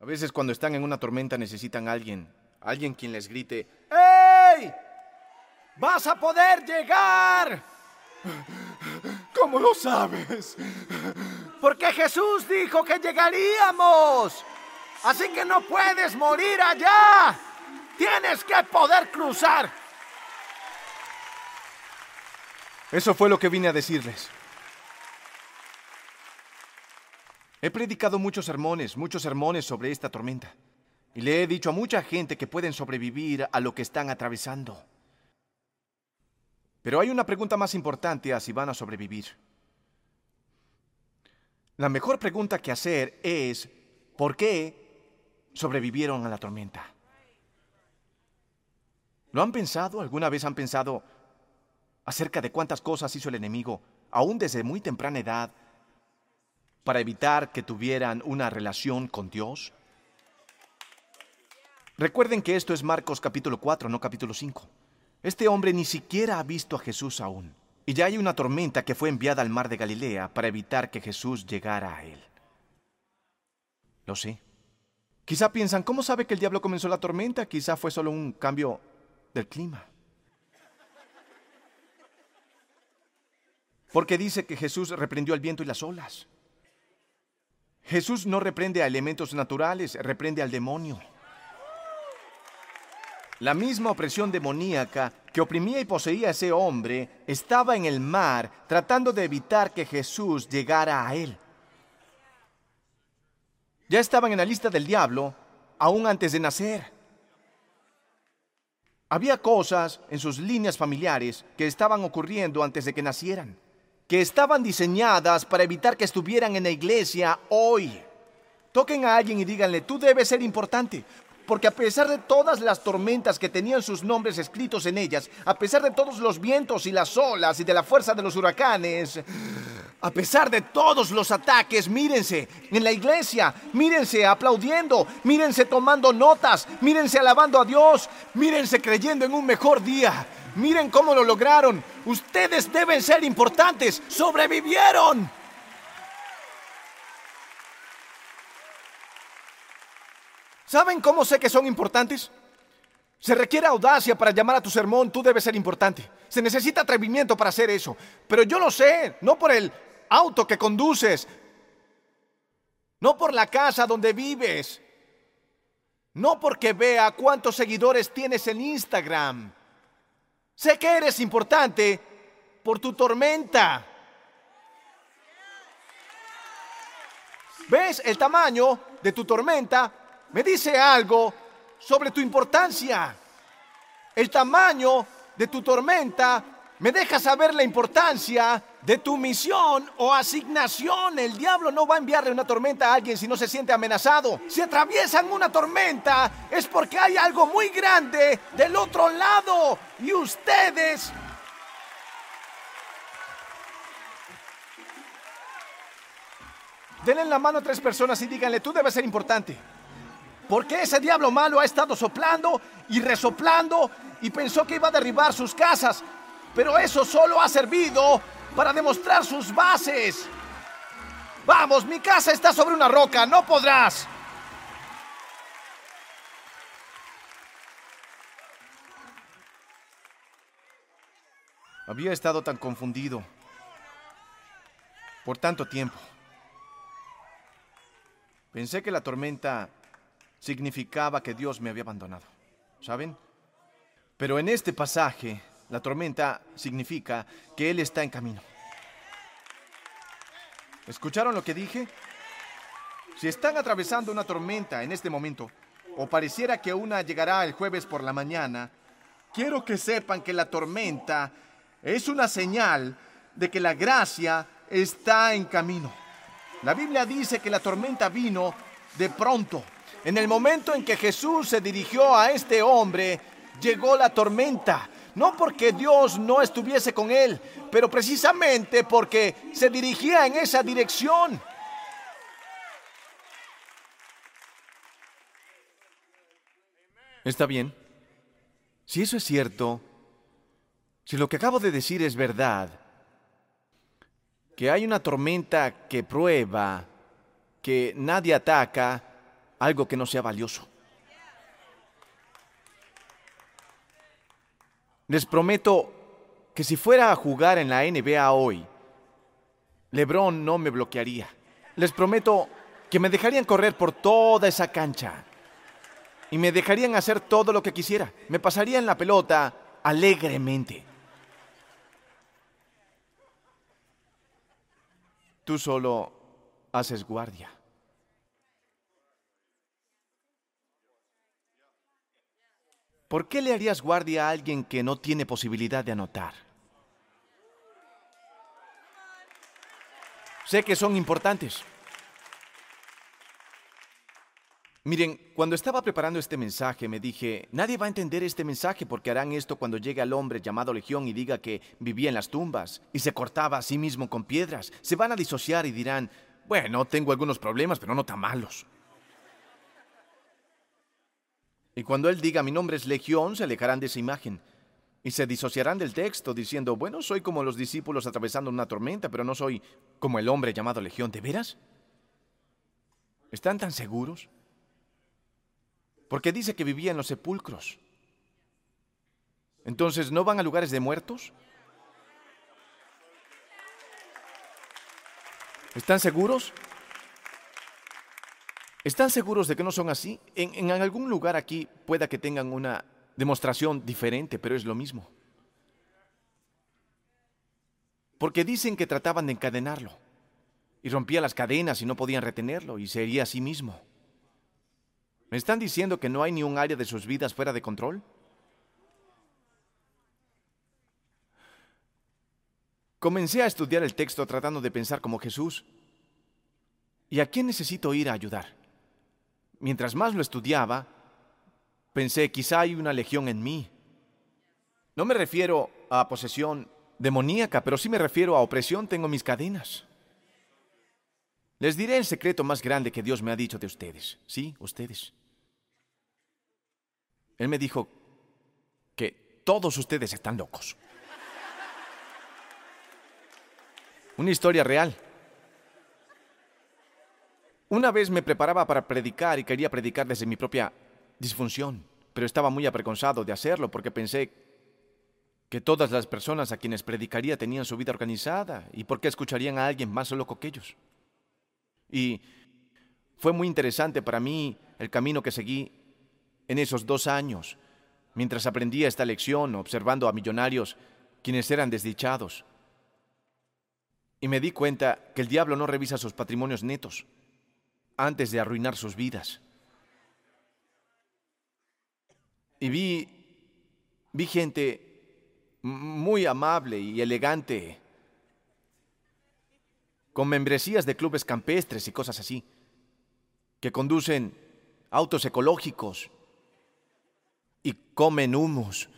A veces cuando están en una tormenta necesitan a alguien, alguien quien les grite, ¡Ey! ¡Vas a poder llegar! ¿Cómo lo sabes? Porque Jesús dijo que llegaríamos. Así que no puedes morir allá. Tienes que poder cruzar. Eso fue lo que vine a decirles. He predicado muchos sermones, muchos sermones sobre esta tormenta. Y le he dicho a mucha gente que pueden sobrevivir a lo que están atravesando. Pero hay una pregunta más importante a si van a sobrevivir. La mejor pregunta que hacer es, ¿por qué sobrevivieron a la tormenta? ¿Lo han pensado? ¿Alguna vez han pensado acerca de cuántas cosas hizo el enemigo, aún desde muy temprana edad, para evitar que tuvieran una relación con Dios? Recuerden que esto es Marcos capítulo 4, no capítulo 5. Este hombre ni siquiera ha visto a Jesús aún. Y ya hay una tormenta que fue enviada al mar de Galilea para evitar que Jesús llegara a él. Lo sé. Quizá piensan, ¿cómo sabe que el diablo comenzó la tormenta? Quizá fue solo un cambio del clima. Porque dice que Jesús reprendió el viento y las olas. Jesús no reprende a elementos naturales, reprende al demonio. La misma opresión demoníaca que oprimía y poseía a ese hombre estaba en el mar tratando de evitar que Jesús llegara a él. Ya estaban en la lista del diablo aún antes de nacer. Había cosas en sus líneas familiares que estaban ocurriendo antes de que nacieran, que estaban diseñadas para evitar que estuvieran en la iglesia hoy. Toquen a alguien y díganle, tú debes ser importante, porque a pesar de todas las tormentas que tenían sus nombres escritos en ellas, a pesar de todos los vientos y las olas y de la fuerza de los huracanes, a pesar de todos los ataques, mírense en la iglesia, mírense aplaudiendo, mírense tomando notas, mírense alabando a Dios, mírense creyendo en un mejor día. Miren cómo lo lograron. Ustedes deben ser importantes. Sobrevivieron. ¿Saben cómo sé que son importantes? Se requiere audacia para llamar a tu sermón, tú debes ser importante. Se necesita atrevimiento para hacer eso. Pero yo lo sé, no por el auto que conduces, no por la casa donde vives, no porque vea cuántos seguidores tienes en Instagram. Sé que eres importante por tu tormenta. ¿Ves el tamaño de tu tormenta? me dice algo sobre tu importancia. El tamaño de tu tormenta me deja saber la importancia de tu misión o asignación. El diablo no va a enviarle una tormenta a alguien si no se siente amenazado. Si atraviesan una tormenta es porque hay algo muy grande del otro lado y ustedes... Denle la mano a tres personas y díganle, tú debes ser importante. Porque ese diablo malo ha estado soplando y resoplando y pensó que iba a derribar sus casas. Pero eso solo ha servido para demostrar sus bases. Vamos, mi casa está sobre una roca, no podrás. Había estado tan confundido por tanto tiempo. Pensé que la tormenta significaba que Dios me había abandonado. ¿Saben? Pero en este pasaje, la tormenta significa que Él está en camino. ¿Escucharon lo que dije? Si están atravesando una tormenta en este momento, o pareciera que una llegará el jueves por la mañana, quiero que sepan que la tormenta es una señal de que la gracia está en camino. La Biblia dice que la tormenta vino de pronto. En el momento en que Jesús se dirigió a este hombre, llegó la tormenta. No porque Dios no estuviese con él, pero precisamente porque se dirigía en esa dirección. Está bien. Si eso es cierto, si lo que acabo de decir es verdad, que hay una tormenta que prueba, que nadie ataca, algo que no sea valioso. Les prometo que si fuera a jugar en la NBA hoy, Lebron no me bloquearía. Les prometo que me dejarían correr por toda esa cancha y me dejarían hacer todo lo que quisiera. Me pasarían la pelota alegremente. Tú solo haces guardia. ¿Por qué le harías guardia a alguien que no tiene posibilidad de anotar? Sé que son importantes. Miren, cuando estaba preparando este mensaje me dije, nadie va a entender este mensaje porque harán esto cuando llegue al hombre llamado Legión y diga que vivía en las tumbas y se cortaba a sí mismo con piedras. Se van a disociar y dirán, bueno, tengo algunos problemas, pero no tan malos. Y cuando él diga mi nombre es Legión, se alejarán de esa imagen y se disociarán del texto diciendo, bueno, soy como los discípulos atravesando una tormenta, pero no soy como el hombre llamado Legión. ¿De veras? ¿Están tan seguros? Porque dice que vivía en los sepulcros. Entonces, ¿no van a lugares de muertos? ¿Están seguros? ¿Están seguros de que no son así? En, algún lugar aquí pueda que tengan una demostración diferente, pero es lo mismo. Porque dicen que trataban de encadenarlo y rompía las cadenas y no podían retenerlo y sería a sí mismo. ¿Me están diciendo que no hay ni un área de sus vidas fuera de control? Comencé a estudiar el texto tratando de pensar como Jesús. ¿Y a quién necesito ir a ayudar? Mientras más lo estudiaba, pensé, quizá hay una legión en mí. No me refiero a posesión demoníaca, pero sí me refiero a opresión, tengo mis cadenas. Les diré el secreto más grande que Dios me ha dicho de ustedes. Sí, ustedes. Él me dijo que todos ustedes están locos. Una historia real. Una vez me preparaba para predicar y quería predicar desde mi propia disfunción, pero estaba muy apreconzado de hacerlo porque pensé que todas las personas a quienes predicaría tenían su vida organizada y por qué escucharían a alguien más loco que ellos. Y fue muy interesante para mí el camino que seguí en esos dos años, mientras aprendía esta lección observando a millonarios quienes eran desdichados. Y me di cuenta que el diablo no revisa sus patrimonios netos, antes de arruinar sus vidas. Y vi, vi gente muy amable y elegante, con membresías de clubes campestres y cosas así, que conducen autos ecológicos y comen humus.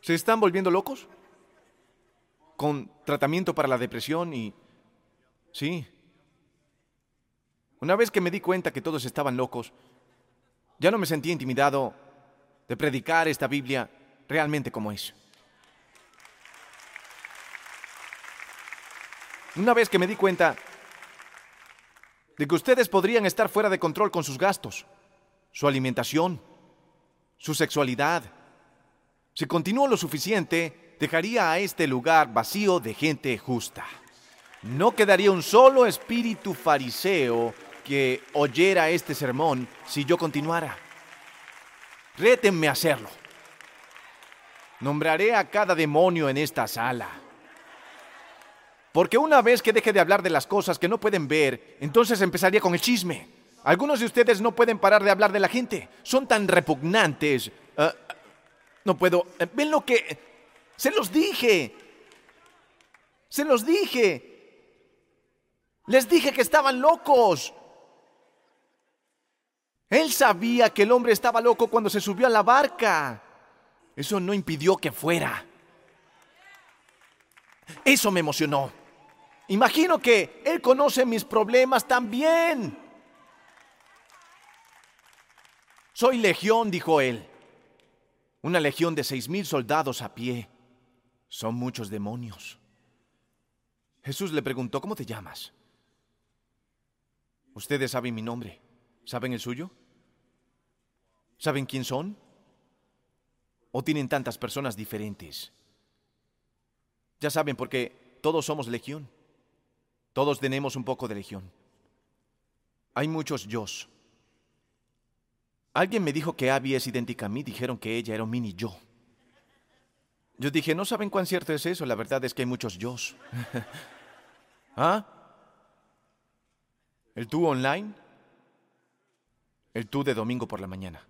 ¿Se están volviendo locos? Con tratamiento para la depresión y... Sí. Una vez que me di cuenta que todos estaban locos, ya no me sentía intimidado de predicar esta Biblia realmente como es. Una vez que me di cuenta de que ustedes podrían estar fuera de control con sus gastos, su alimentación, su sexualidad, si continúo lo suficiente, dejaría a este lugar vacío de gente justa. No quedaría un solo espíritu fariseo que oyera este sermón si yo continuara. Rétenme a hacerlo. Nombraré a cada demonio en esta sala. Porque una vez que deje de hablar de las cosas que no pueden ver, entonces empezaría con el chisme. Algunos de ustedes no pueden parar de hablar de la gente. Son tan repugnantes. Ah, no puedo. Eh, ven lo que se los dije. Se los dije. Les dije que estaban locos. Él sabía que el hombre estaba loco cuando se subió a la barca. Eso no impidió que fuera. Eso me emocionó. Imagino que él conoce mis problemas también. Soy legión, dijo él. Una legión de seis mil soldados a pie. Son muchos demonios. Jesús le preguntó, ¿cómo te llamas? Ustedes saben mi nombre. ¿Saben el suyo? ¿Saben quién son? ¿O tienen tantas personas diferentes? Ya saben, porque todos somos legión. Todos tenemos un poco de legión. Hay muchos yo. Alguien me dijo que Abby es idéntica a mí, dijeron que ella era un mini yo. Yo dije, no saben cuán cierto es eso, la verdad es que hay muchos yo. ¿Ah? ¿El tú online? El tú de domingo por la mañana.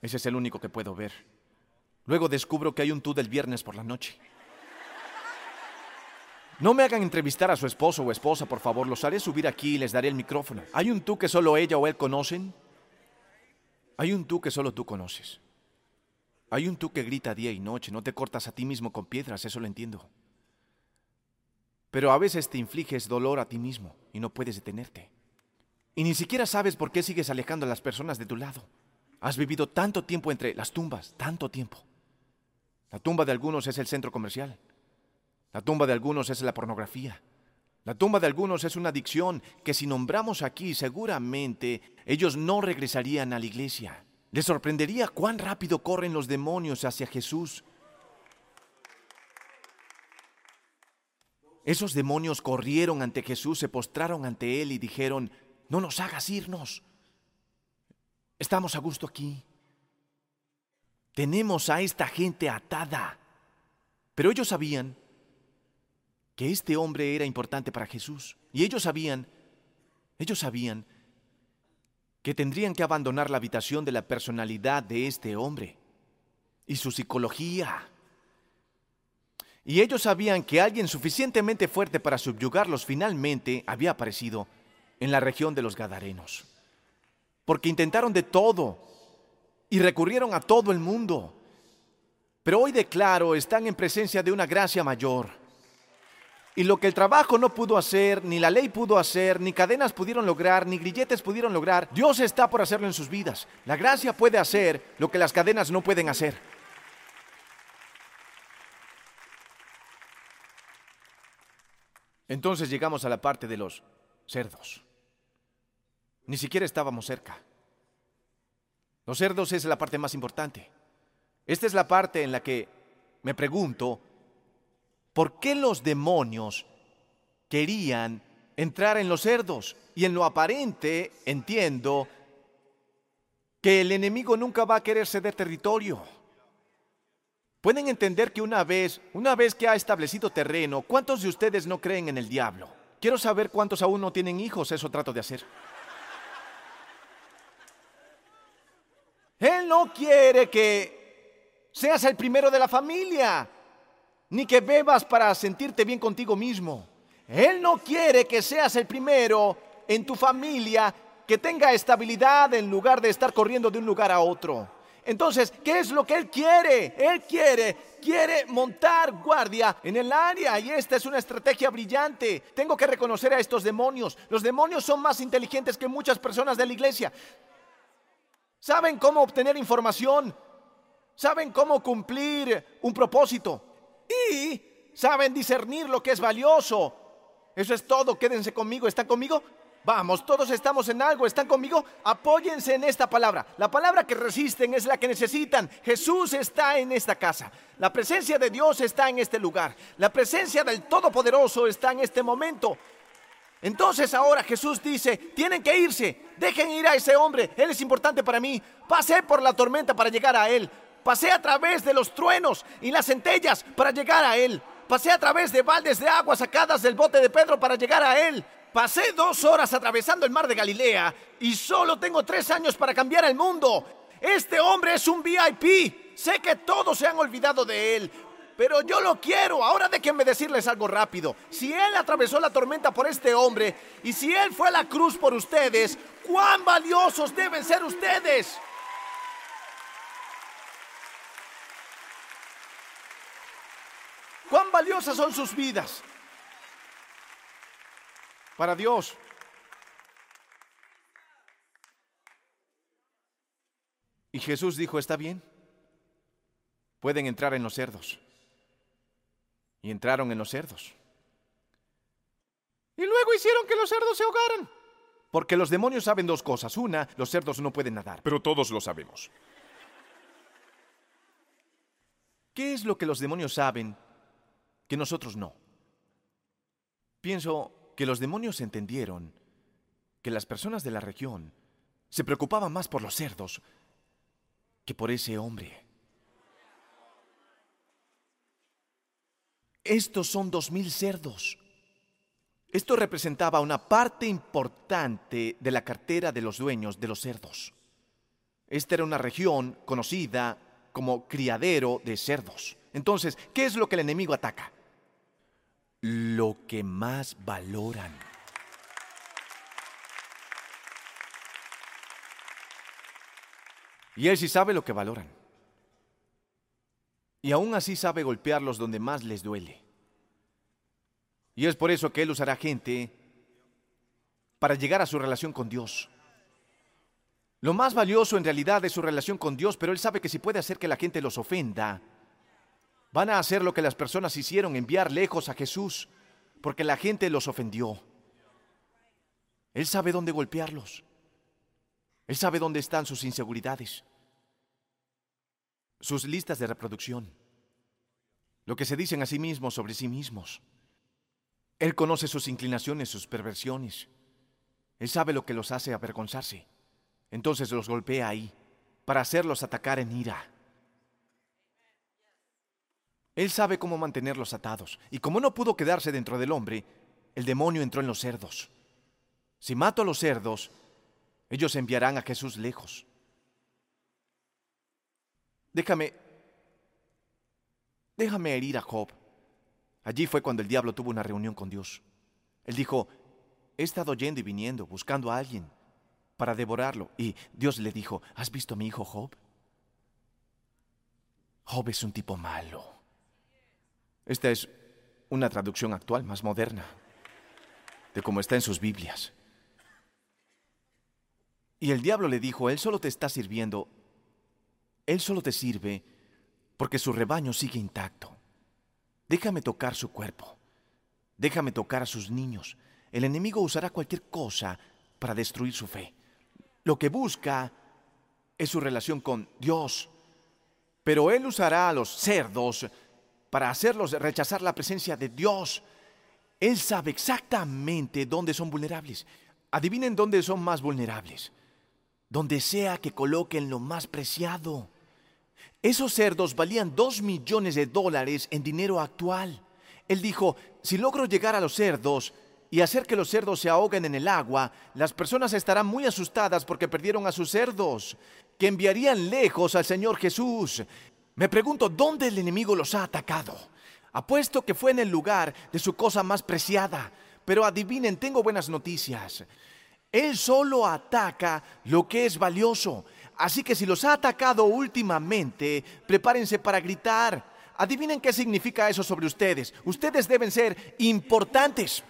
Ese es el único que puedo ver. Luego descubro que hay un tú del viernes por la noche. No me hagan entrevistar a su esposo o esposa, por favor. Los haré subir aquí y les daré el micrófono. ¿Hay un tú que solo ella o él conocen? Hay un tú que solo tú conoces. Hay un tú que grita día y noche. No te cortas a ti mismo con piedras, eso lo entiendo. Pero a veces te infliges dolor a ti mismo y no puedes detenerte. Y ni siquiera sabes por qué sigues alejando a las personas de tu lado. Has vivido tanto tiempo entre las tumbas, tanto tiempo. La tumba de algunos es el centro comercial. La tumba de algunos es la pornografía. La tumba de algunos es una adicción que si nombramos aquí seguramente ellos no regresarían a la iglesia. Les sorprendería cuán rápido corren los demonios hacia Jesús. Esos demonios corrieron ante Jesús, se postraron ante Él y dijeron, no nos hagas irnos. Estamos a gusto aquí. Tenemos a esta gente atada. Pero ellos sabían que este hombre era importante para Jesús. Y ellos sabían, ellos sabían que tendrían que abandonar la habitación de la personalidad de este hombre y su psicología. Y ellos sabían que alguien suficientemente fuerte para subyugarlos finalmente había aparecido en la región de los Gadarenos. Porque intentaron de todo y recurrieron a todo el mundo. Pero hoy declaro, están en presencia de una gracia mayor y lo que el trabajo no pudo hacer, ni la ley pudo hacer, ni cadenas pudieron lograr, ni grilletes pudieron lograr, Dios está por hacerlo en sus vidas. La gracia puede hacer lo que las cadenas no pueden hacer. Entonces llegamos a la parte de los cerdos. Ni siquiera estábamos cerca. Los cerdos es la parte más importante. Esta es la parte en la que me pregunto, ¿Por qué los demonios querían entrar en los cerdos? Y en lo aparente entiendo que el enemigo nunca va a querer ceder territorio. Pueden entender que una vez, una vez que ha establecido terreno, ¿cuántos de ustedes no creen en el diablo? Quiero saber cuántos aún no tienen hijos, eso trato de hacer. Él no quiere que seas el primero de la familia ni que bebas para sentirte bien contigo mismo. Él no quiere que seas el primero en tu familia que tenga estabilidad en lugar de estar corriendo de un lugar a otro. Entonces, ¿qué es lo que Él quiere? Él quiere, quiere montar guardia en el área y esta es una estrategia brillante. Tengo que reconocer a estos demonios. Los demonios son más inteligentes que muchas personas de la iglesia. Saben cómo obtener información. Saben cómo cumplir un propósito y saben discernir lo que es valioso. Eso es todo, quédense conmigo, ¿están conmigo? Vamos, todos estamos en algo, ¿están conmigo? Apóyense en esta palabra. La palabra que resisten es la que necesitan. Jesús está en esta casa. La presencia de Dios está en este lugar. La presencia del Todopoderoso está en este momento. Entonces ahora Jesús dice, tienen que irse, dejen ir a ese hombre, él es importante para mí. Pasé por la tormenta para llegar a él. Pasé a través de los truenos y las centellas para llegar a Él. Pasé a través de baldes de agua sacadas del bote de Pedro para llegar a Él. Pasé dos horas atravesando el mar de Galilea y solo tengo tres años para cambiar el mundo. Este hombre es un VIP. Sé que todos se han olvidado de él, pero yo lo quiero. Ahora déjenme decirles algo rápido. Si Él atravesó la tormenta por este hombre y si Él fue a la cruz por ustedes, ¿cuán valiosos deben ser ustedes? Valiosas son sus vidas para Dios. Y Jesús dijo, está bien, pueden entrar en los cerdos. Y entraron en los cerdos. Y luego hicieron que los cerdos se ahogaran. Porque los demonios saben dos cosas. Una, los cerdos no pueden nadar. Pero todos lo sabemos. ¿Qué es lo que los demonios saben que nosotros no? Pienso que los demonios entendieron que las personas de la región se preocupaban más por los cerdos que por ese hombre. Estos son dos mil cerdos. Esto representaba una parte importante de la cartera de los dueños de los cerdos. Esta era una región conocida como criadero de cerdos. Entonces, ¿qué es lo que el enemigo ataca? Lo que más valoran. Y él sí sabe lo que valoran. Y aún así sabe golpearlos donde más les duele. Y es por eso que Él usará gente para llegar a su relación con Dios. Lo más valioso en realidad es su relación con Dios, pero Él sabe que si puede hacer que la gente los ofenda, van a hacer lo que las personas hicieron, enviar lejos a Jesús, porque la gente los ofendió. Él sabe dónde golpearlos. Él sabe dónde están sus inseguridades, sus listas de reproducción, lo que se dicen a sí mismos sobre sí mismos. Él conoce sus inclinaciones, sus perversiones. Él sabe lo que los hace avergonzarse. Entonces los golpea ahí para hacerlos atacar en ira. Él sabe cómo mantenerlos atados. Y como no pudo quedarse dentro del hombre, el demonio entró en los cerdos. Si mato a los cerdos, ellos enviarán a Jesús lejos. Déjame, déjame herir a Job. Allí fue cuando el diablo tuvo una reunión con Dios. Él dijo, he estado yendo y viniendo, buscando a alguien para devorarlo. Y Dios le dijo, ¿has visto a mi hijo Job? Job es un tipo malo. Esta es una traducción actual, más moderna, de cómo está en sus Biblias. Y el diablo le dijo, Él solo te está sirviendo, Él solo te sirve porque su rebaño sigue intacto. Déjame tocar su cuerpo. Déjame tocar a sus niños. El enemigo usará cualquier cosa para destruir su fe. Lo que busca es su relación con Dios. Pero él usará a los cerdos para hacerlos rechazar la presencia de Dios. Él sabe exactamente dónde son vulnerables. Adivinen dónde son más vulnerables. Donde sea que coloquen lo más preciado. Esos cerdos valían dos millones de dólares en dinero actual. Él dijo, si logro llegar a los cerdos y hacer que los cerdos se ahoguen en el agua, las personas estarán muy asustadas porque perdieron a sus cerdos, que enviarían lejos al Señor Jesús. Me pregunto, ¿dónde el enemigo los ha atacado? Apuesto que fue en el lugar de su cosa más preciada. Pero adivinen, tengo buenas noticias. Él solo ataca lo que es valioso. Así que si los ha atacado últimamente, prepárense para gritar. Adivinen qué significa eso sobre ustedes. Ustedes deben ser importantes.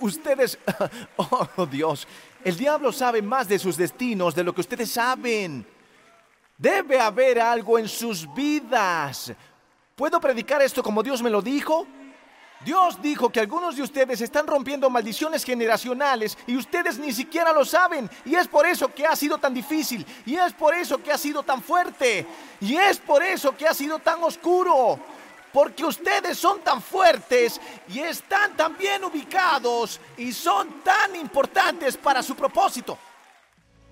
ustedes, oh Dios, el diablo sabe más de sus destinos de lo que ustedes saben. Debe haber algo en sus vidas. ¿Puedo predicar esto como Dios me lo dijo? Dios dijo que algunos de ustedes están rompiendo maldiciones generacionales y ustedes ni siquiera lo saben. Y es por eso que ha sido tan difícil. Y es por eso que ha sido tan fuerte. Y es por eso que ha sido tan oscuro. Porque ustedes son tan fuertes y están tan bien ubicados y son tan importantes para su propósito.